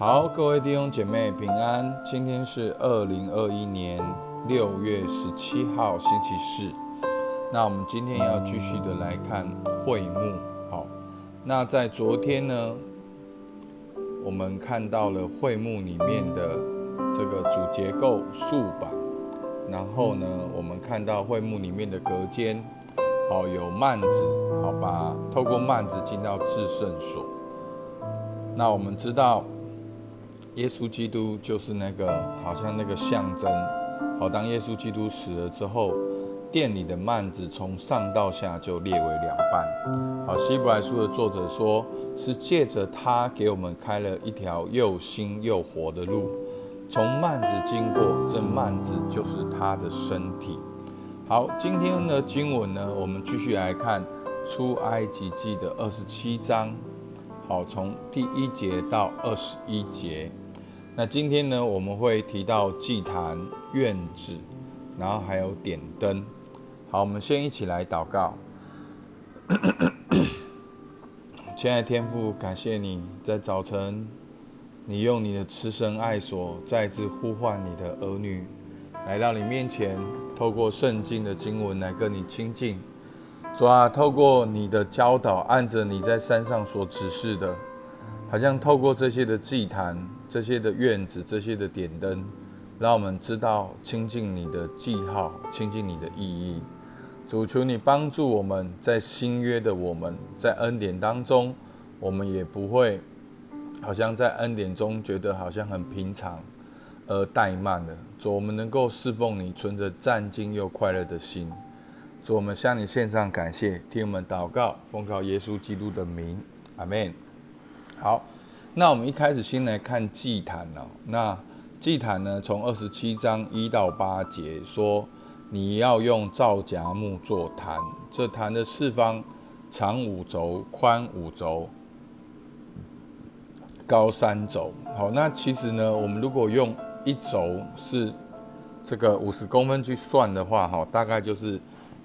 好，各位弟兄姐妹平安。今天是二零二一年六月十七号，星期四。那我们今天要继续的来看会幕。好，那在昨天呢，我们看到了会幕里面的这个主结构竖板，然后呢，我们看到会幕里面的隔间，好有幔子，好吧透过幔子进到至圣所。那我们知道。耶稣基督就是那个，好像那个象征。好，当耶稣基督死了之后，殿里的幔子从上到下就裂为两半。好，希伯来书的作者说，是借着他给我们开了一条又新又活的路，从幔子经过，这幔子就是他的身体。好，今天的经文呢，我们继续来看出埃及记的二十七章。好，从第一节到二十一节。那今天呢，我们会提到祭坛、院子，然后还有点灯。好，我们先一起来祷告。亲爱的天父，感谢你在早晨，你用你的慈神爱所再次呼唤你的儿女来到你面前，透过圣经的经文来跟你亲近。主啊，透过你的教导，按着你在山上所指示的，好像透过这些的祭坛、这些的院子、这些的点灯，让我们知道亲近你的记号、亲近你的意义。主求你帮助我们在新约的我们在恩典当中，我们也不会好像在恩典中觉得好像很平常而怠慢的。主，我们能够侍奉你，存着战兢又快乐的心。主，我们向你献上感谢，听我们祷告，奉靠耶稣基督的名，阿门。好，那我们一开始先来看祭坛哦。那祭坛呢，从二十七章一到八节说，你要用皂荚木做坛，这坛的四方长五轴，宽五轴，高三轴。好，那其实呢，我们如果用一轴是这个五十公分去算的话，哈，大概就是。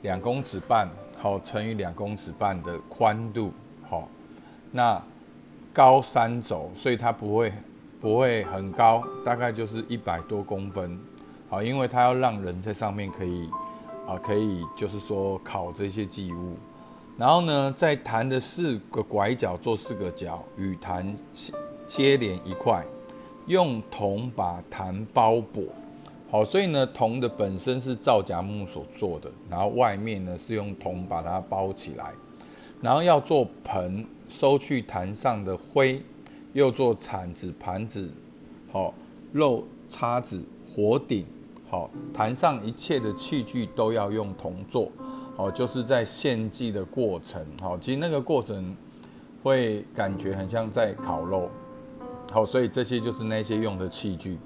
两公尺半，好乘以两公尺半的宽度，好，那高三轴，所以它不会不会很高，大概就是一百多公分，好，因为它要让人在上面可以啊，可以就是说烤这些祭物，然后呢，在坛的四个拐角做四个角，与坛接连一块，用铜把坛包裹。好，所以呢，铜的本身是皂荚木所做的，然后外面呢是用铜把它包起来，然后要做盆收去坛上的灰，又做铲子、盘子，好，肉叉子、火鼎，好，坛上一切的器具都要用铜做，好，就是在献祭的过程，好，其实那个过程会感觉很像在烤肉，好，所以这些就是那些用的器具，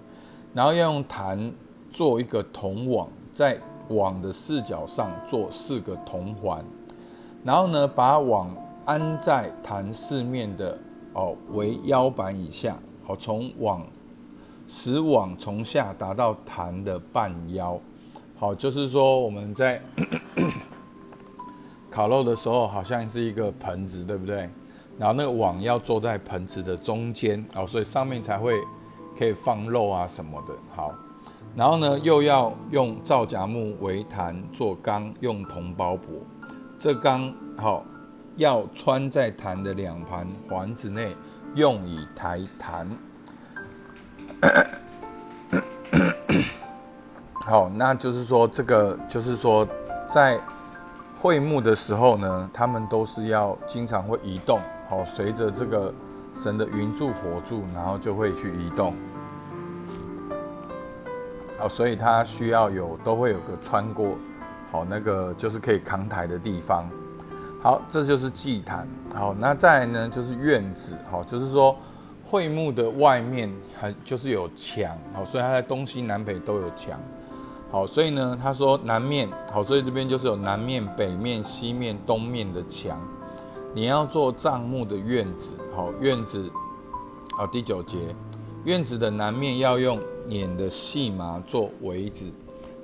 然后要用坛。做一个铜网，在网的四角上做四个铜环，然后呢，把网安在坛四面的哦为腰板以下，哦从网使网从下达到坛的半腰，好，就是说我们在 烤肉的时候，好像是一个盆子，对不对？然后那个网要坐在盆子的中间，哦，所以上面才会可以放肉啊什么的，好。然后呢，又要用皂荚木为坛做缸，用铜包裹。这缸好要穿在坛的两盘环子内，用以抬坛。好，那就是说，这个就是说，在会幕的时候呢，他们都是要经常会移动，好，随着这个神的云柱火柱，然后就会去移动。哦，所以它需要有都会有个穿过，好那个就是可以扛台的地方。好，这就是祭坛。好，那再来呢就是院子。好，就是说会幕的外面还就是有墙。好，所以它在东西南北都有墙。好，所以呢他说南面。好，所以这边就是有南面、北面、西面、东面的墙。你要做帐幕的院子。好，院子。好，第九节，院子的南面要用。捻的细麻做围子，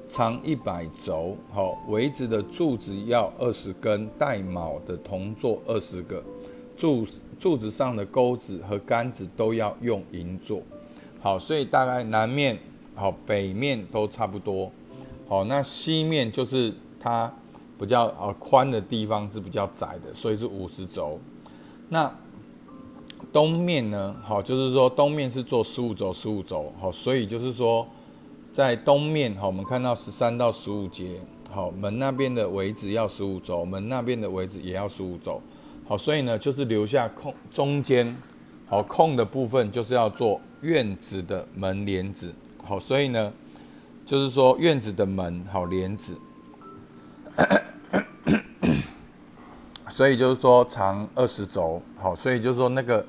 长一百轴。好，围子的柱子要二十根，带卯的铜座二十个，柱柱子上的钩子和杆子都要用银做。好，所以大概南面好，北面都差不多。好，那西面就是它比较呃宽的地方是比较窄的，所以是五十轴。那东面呢？好，就是说东面是做十五轴，十五轴。好，所以就是说在东面，好，我们看到十三到十五节，好，门那边的围子要十五轴，门那边的围子也要十五轴。好，所以呢，就是留下空中间，好空的部分就是要做院子的门帘子。好，所以呢，就是说院子的门好帘子。所以就是说长二十轴，好，所以就是说那个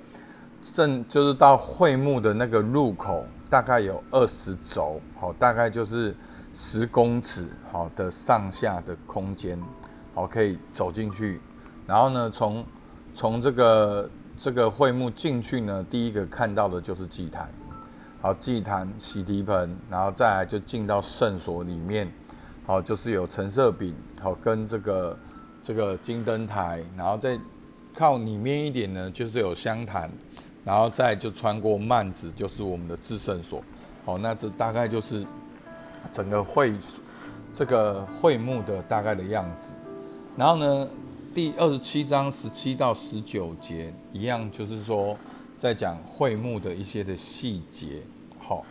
正就是到会幕的那个入口，大概有二十轴，好，大概就是十公尺，好的上下的空间，好，可以走进去。然后呢，从从这个这个会幕进去呢，第一个看到的就是祭坛，好，祭坛、洗涤盆，然后再来就进到圣所里面，好，就是有橙色饼，好，跟这个。这个金灯台，然后再靠里面一点呢，就是有香坛，然后再就穿过幔子，就是我们的至圣所。好，那这大概就是整个会这个会幕的大概的样子。然后呢，第二十七章十七到十九节一样，就是说在讲会幕的一些的细节。好，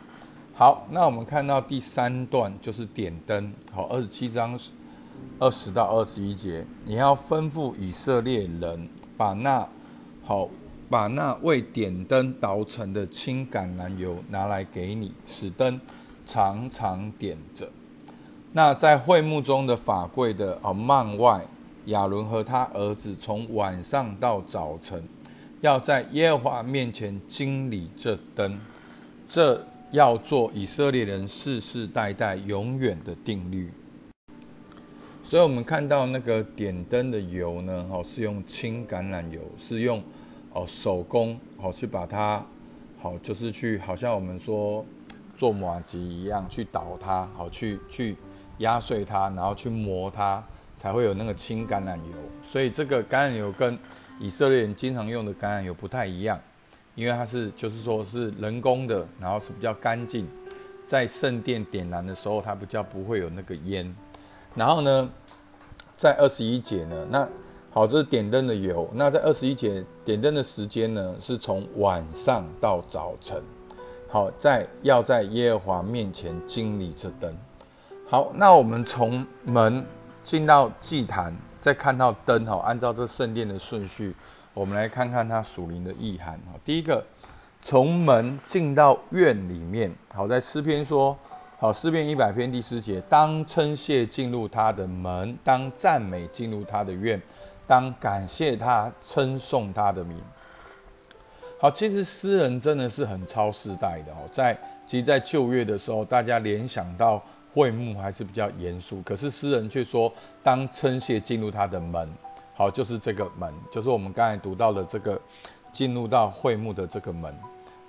好，那我们看到第三段就是点灯。好，二十七章。二十到二十一节，你要吩咐以色列人把那好把那为点灯捣成的青橄榄油拿来给你，使灯常常点着。那在会幕中的法柜的哦幔外，亚伦和他儿子从晚上到早晨，要在耶和华面前经理这灯，这要做以色列人世世代代永远的定律。所以，我们看到那个点灯的油呢，哦，是用青橄榄油，是用哦手工哦去把它好，就是去好像我们说做马吉一样去捣它，好去去压碎它，然后去磨它，才会有那个青橄榄油。所以，这个橄榄油跟以色列人经常用的橄榄油不太一样，因为它是就是说是人工的，然后是比较干净，在圣殿点燃的时候，它比较不会有那个烟。然后呢，在二十一节呢，那好，这是点灯的油。那在二十一节点灯的时间呢，是从晚上到早晨。好，在要在耶和华面前经历这灯。好，那我们从门进到祭坛，再看到灯。哈，按照这圣殿的顺序，我们来看看它属灵的意涵。哈，第一个，从门进到院里面。好，在诗篇说。好，诗篇一百篇第四节，当称谢进入他的门，当赞美进入他的院，当感谢他，称颂他的名。好，其实诗人真的是很超时代的哦，在其实，在旧月的时候，大家联想到会幕还是比较严肃，可是诗人却说，当称谢进入他的门，好，就是这个门，就是我们刚才读到的这个进入到会幕的这个门，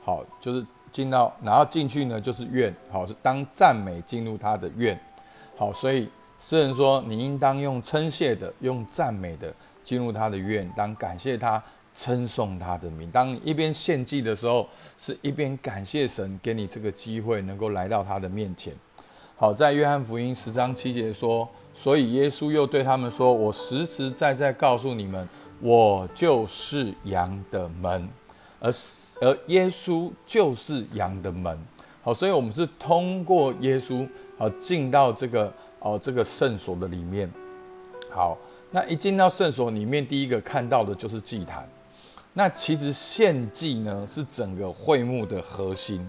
好，就是。进到，然后进去呢，就是愿，好是当赞美进入他的愿，好，所以诗人说，你应当用称谢的，用赞美的进入他的愿，当感谢他，称颂他的名。当你一边献祭的时候，是一边感谢神给你这个机会，能够来到他的面前。好，在约翰福音十章七节说，所以耶稣又对他们说，我实实在在告诉你们，我就是羊的门，而。而耶稣就是羊的门，好，所以我们是通过耶稣好进到这个哦这个圣所的里面。好，那一进到圣所里面，第一个看到的就是祭坛。那其实献祭呢是整个会幕的核心，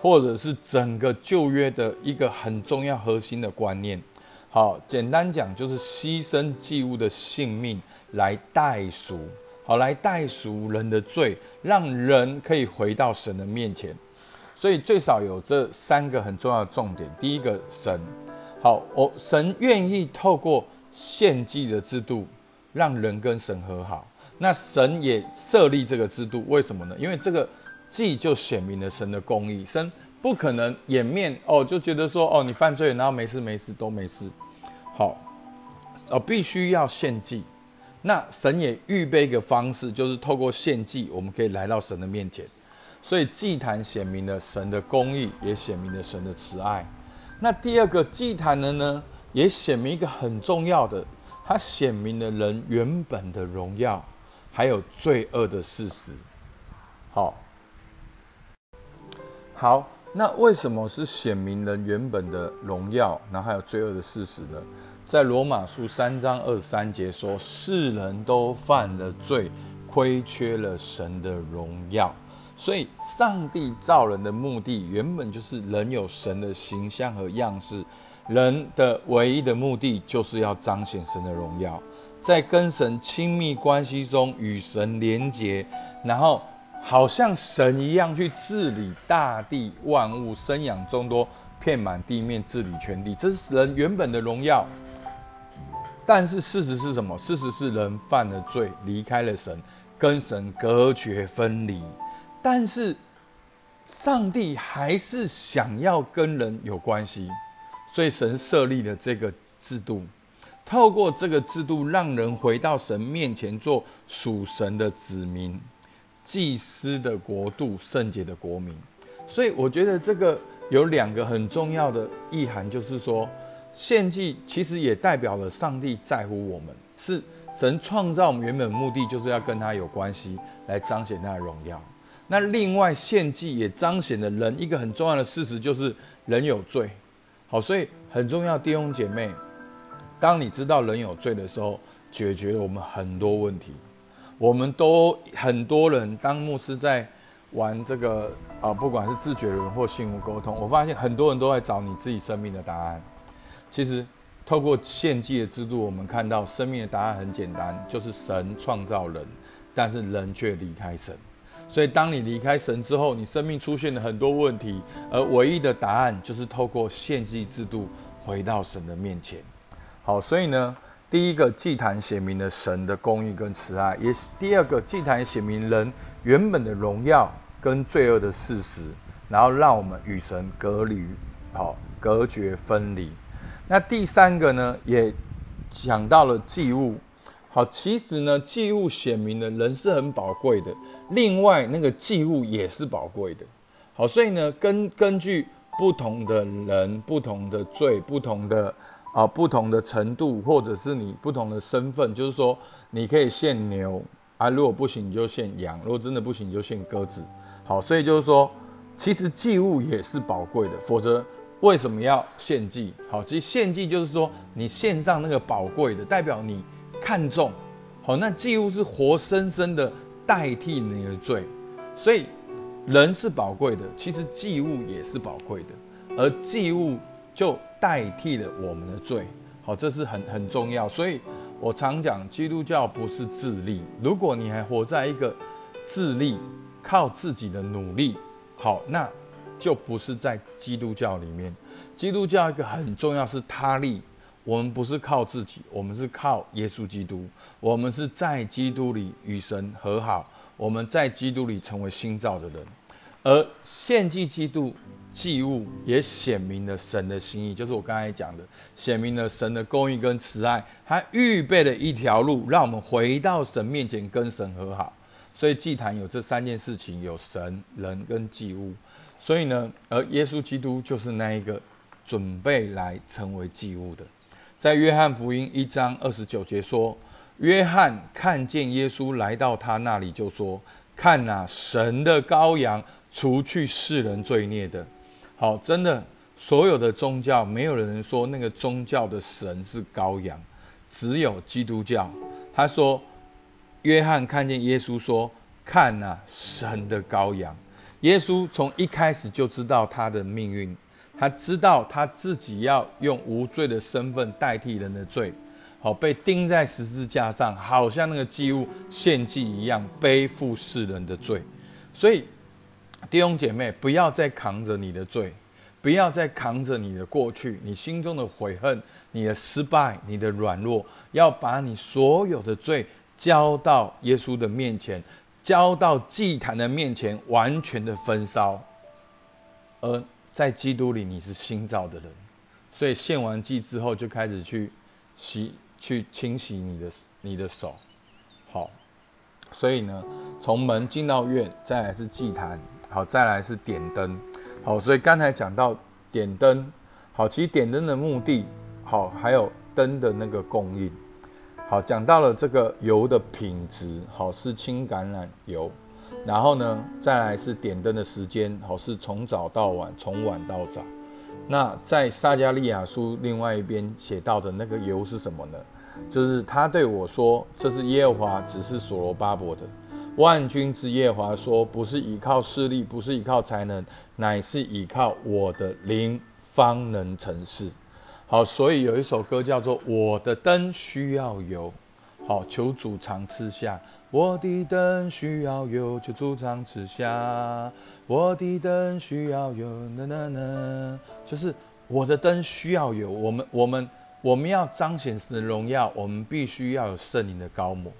或者是整个旧约的一个很重要核心的观念。好，简单讲就是牺牲祭物的性命来代赎。好，来代赎人的罪，让人可以回到神的面前。所以最少有这三个很重要的重点。第一个，神好，我神愿意透过献祭的制度，让人跟神和好。那神也设立这个制度，为什么呢？因为这个祭就显明了神的公义。神不可能掩面哦，就觉得说哦，你犯罪，然后没事没事都没事。好，哦，必须要献祭。那神也预备一个方式，就是透过献祭，我们可以来到神的面前。所以祭坛显明了神的公义，也显明了神的慈爱。那第二个祭坛的呢，也显明一个很重要的，它显明了人原本的荣耀，还有罪恶的事实。好，好，那为什么是显明人原本的荣耀，然后还有罪恶的事实呢？在罗马书三章二十三节说：“世人都犯了罪，亏缺了神的荣耀。”所以，上帝造人的目的原本就是人有神的形象和样式，人的唯一的目的就是要彰显神的荣耀，在跟神亲密关系中与神连结，然后好像神一样去治理大地万物，生养众多，遍满地面，治理全地，这是人原本的荣耀。但是事实是什么？事实是人犯了罪，离开了神，跟神隔绝分离。但是上帝还是想要跟人有关系，所以神设立了这个制度，透过这个制度，让人回到神面前做属神的子民、祭司的国度、圣洁的国民。所以我觉得这个有两个很重要的意涵，就是说。献祭其实也代表了上帝在乎我们，是神创造我们原本目的就是要跟他有关系，来彰显他的荣耀。那另外献祭也彰显了人一个很重要的事实，就是人有罪。好，所以很重要，弟兄姐妹，当你知道人有罪的时候，解决了我们很多问题。我们都很多人当牧师在玩这个啊，不管是自觉人或信物沟通，我发现很多人都在找你自己生命的答案。其实，透过献祭的制度，我们看到生命的答案很简单，就是神创造人，但是人却离开神。所以，当你离开神之后，你生命出现了很多问题，而唯一的答案就是透过献祭制度回到神的面前。好，所以呢，第一个祭坛写明了神的公义跟慈爱，也是第二个祭坛写明人原本的荣耀跟罪恶的事实，然后让我们与神隔离，好，隔绝分离。那第三个呢，也讲到了祭物。好，其实呢，祭物显明了人是很宝贵的，另外那个祭物也是宝贵的。好，所以呢，根根据不同的人、不同的罪、不同的啊、不同的程度，或者是你不同的身份，就是说，你可以献牛啊，如果不行你就献羊，如果真的不行你就献鸽子。好，所以就是说，其实祭物也是宝贵的，否则。为什么要献祭？好，其实献祭就是说，你献上那个宝贵的，代表你看重。好，那祭物是活生生的代替你的罪，所以人是宝贵的，其实祭物也是宝贵的，而祭物就代替了我们的罪。好，这是很很重要。所以我常讲，基督教不是自立。如果你还活在一个自立、靠自己的努力，好，那。就不是在基督教里面，基督教一个很重要是他力，我们不是靠自己，我们是靠耶稣基督，我们是在基督里与神和好，我们在基督里成为新造的人，而献祭基督祭物也显明了神的心意，就是我刚才讲的，显明了神的公义跟慈爱，他预备了一条路，让我们回到神面前跟神和好，所以祭坛有这三件事情，有神、人跟祭物。所以呢，而耶稣基督就是那一个准备来成为祭物的。在约翰福音一章二十九节说：“约翰看见耶稣来到他那里，就说：‘看呐，神的羔羊，除去世人罪孽的。’好，真的，所有的宗教没有人说那个宗教的神是羔羊，只有基督教。他说，约翰看见耶稣说：‘看呐，神的羔羊。’耶稣从一开始就知道他的命运，他知道他自己要用无罪的身份代替人的罪，好被钉在十字架上，好像那个祭物献祭一样，背负世人的罪。所以弟兄姐妹，不要再扛着你的罪，不要再扛着你的过去，你心中的悔恨、你的失败、你的软弱，要把你所有的罪交到耶稣的面前。交到祭坛的面前，完全的焚烧。而在基督里，你是新造的人，所以献完祭之后，就开始去洗、去清洗你的你的手，好，所以呢，从门进到院，再来是祭坛，好，再来是点灯，好，所以刚才讲到点灯，好，其实点灯的目的，好，还有灯的那个供应，好，讲到了这个油的品质，好，是轻橄榄油，然后呢，再来是点灯的时间，好，是从早到晚，从晚到早。那在撒加利亚书另外一边写到的那个油是什么呢？就是他对我说：“这是耶和华，只是所罗巴伯的万军之耶和华说，不是依靠势力，不是依靠才能，乃是依靠我的灵，方能成事。”好，所以有一首歌叫做《我的灯需要油》。好，求主常赐下。我的灯需要油，求主常赐下。我的灯需要有，呐呐呐，就是我的灯需要有。我们我们我们要彰显神的荣耀，我们必须要有圣灵的高抹。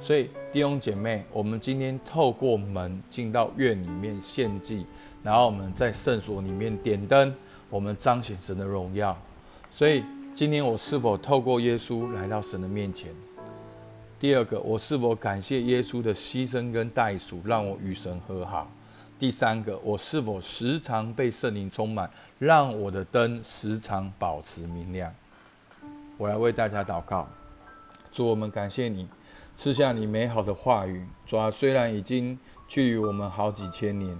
所以弟兄姐妹，我们今天透过门进到院里面献祭，然后我们在圣所里面点灯，我们彰显神的荣耀。所以今天我是否透过耶稣来到神的面前？第二个，我是否感谢耶稣的牺牲跟代赎，让我与神和好？第三个，我是否时常被圣灵充满，让我的灯时常保持明亮？我来为大家祷告，主，我们感谢你赐下你美好的话语。主啊，虽然已经距离我们好几千年，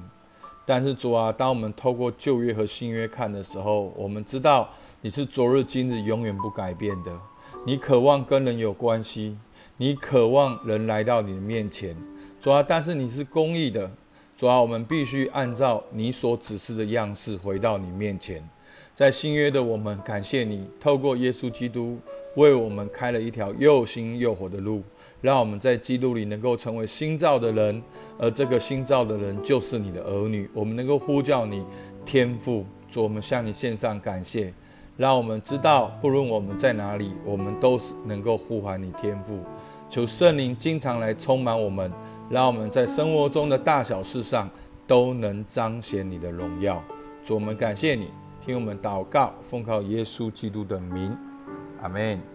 但是主啊，当我们透过旧约和新约看的时候，我们知道你是昨日今日永远不改变的。你渴望跟人有关系，你渴望人来到你的面前。主啊，但是你是公义的。主啊，我们必须按照你所指示的样式回到你面前。在新约的我们，感谢你透过耶稣基督为我们开了一条又新又活的路，让我们在基督里能够成为新造的人。而这个新造的人就是你的儿女，我们能够呼叫你天父。主，我们向你献上感谢，让我们知道，不论我们在哪里，我们都是能够呼唤你天父。求圣灵经常来充满我们。让我们在生活中的大小事上都能彰显你的荣耀。主，我们感谢你，听我们祷告，奉靠耶稣基督的名，阿门。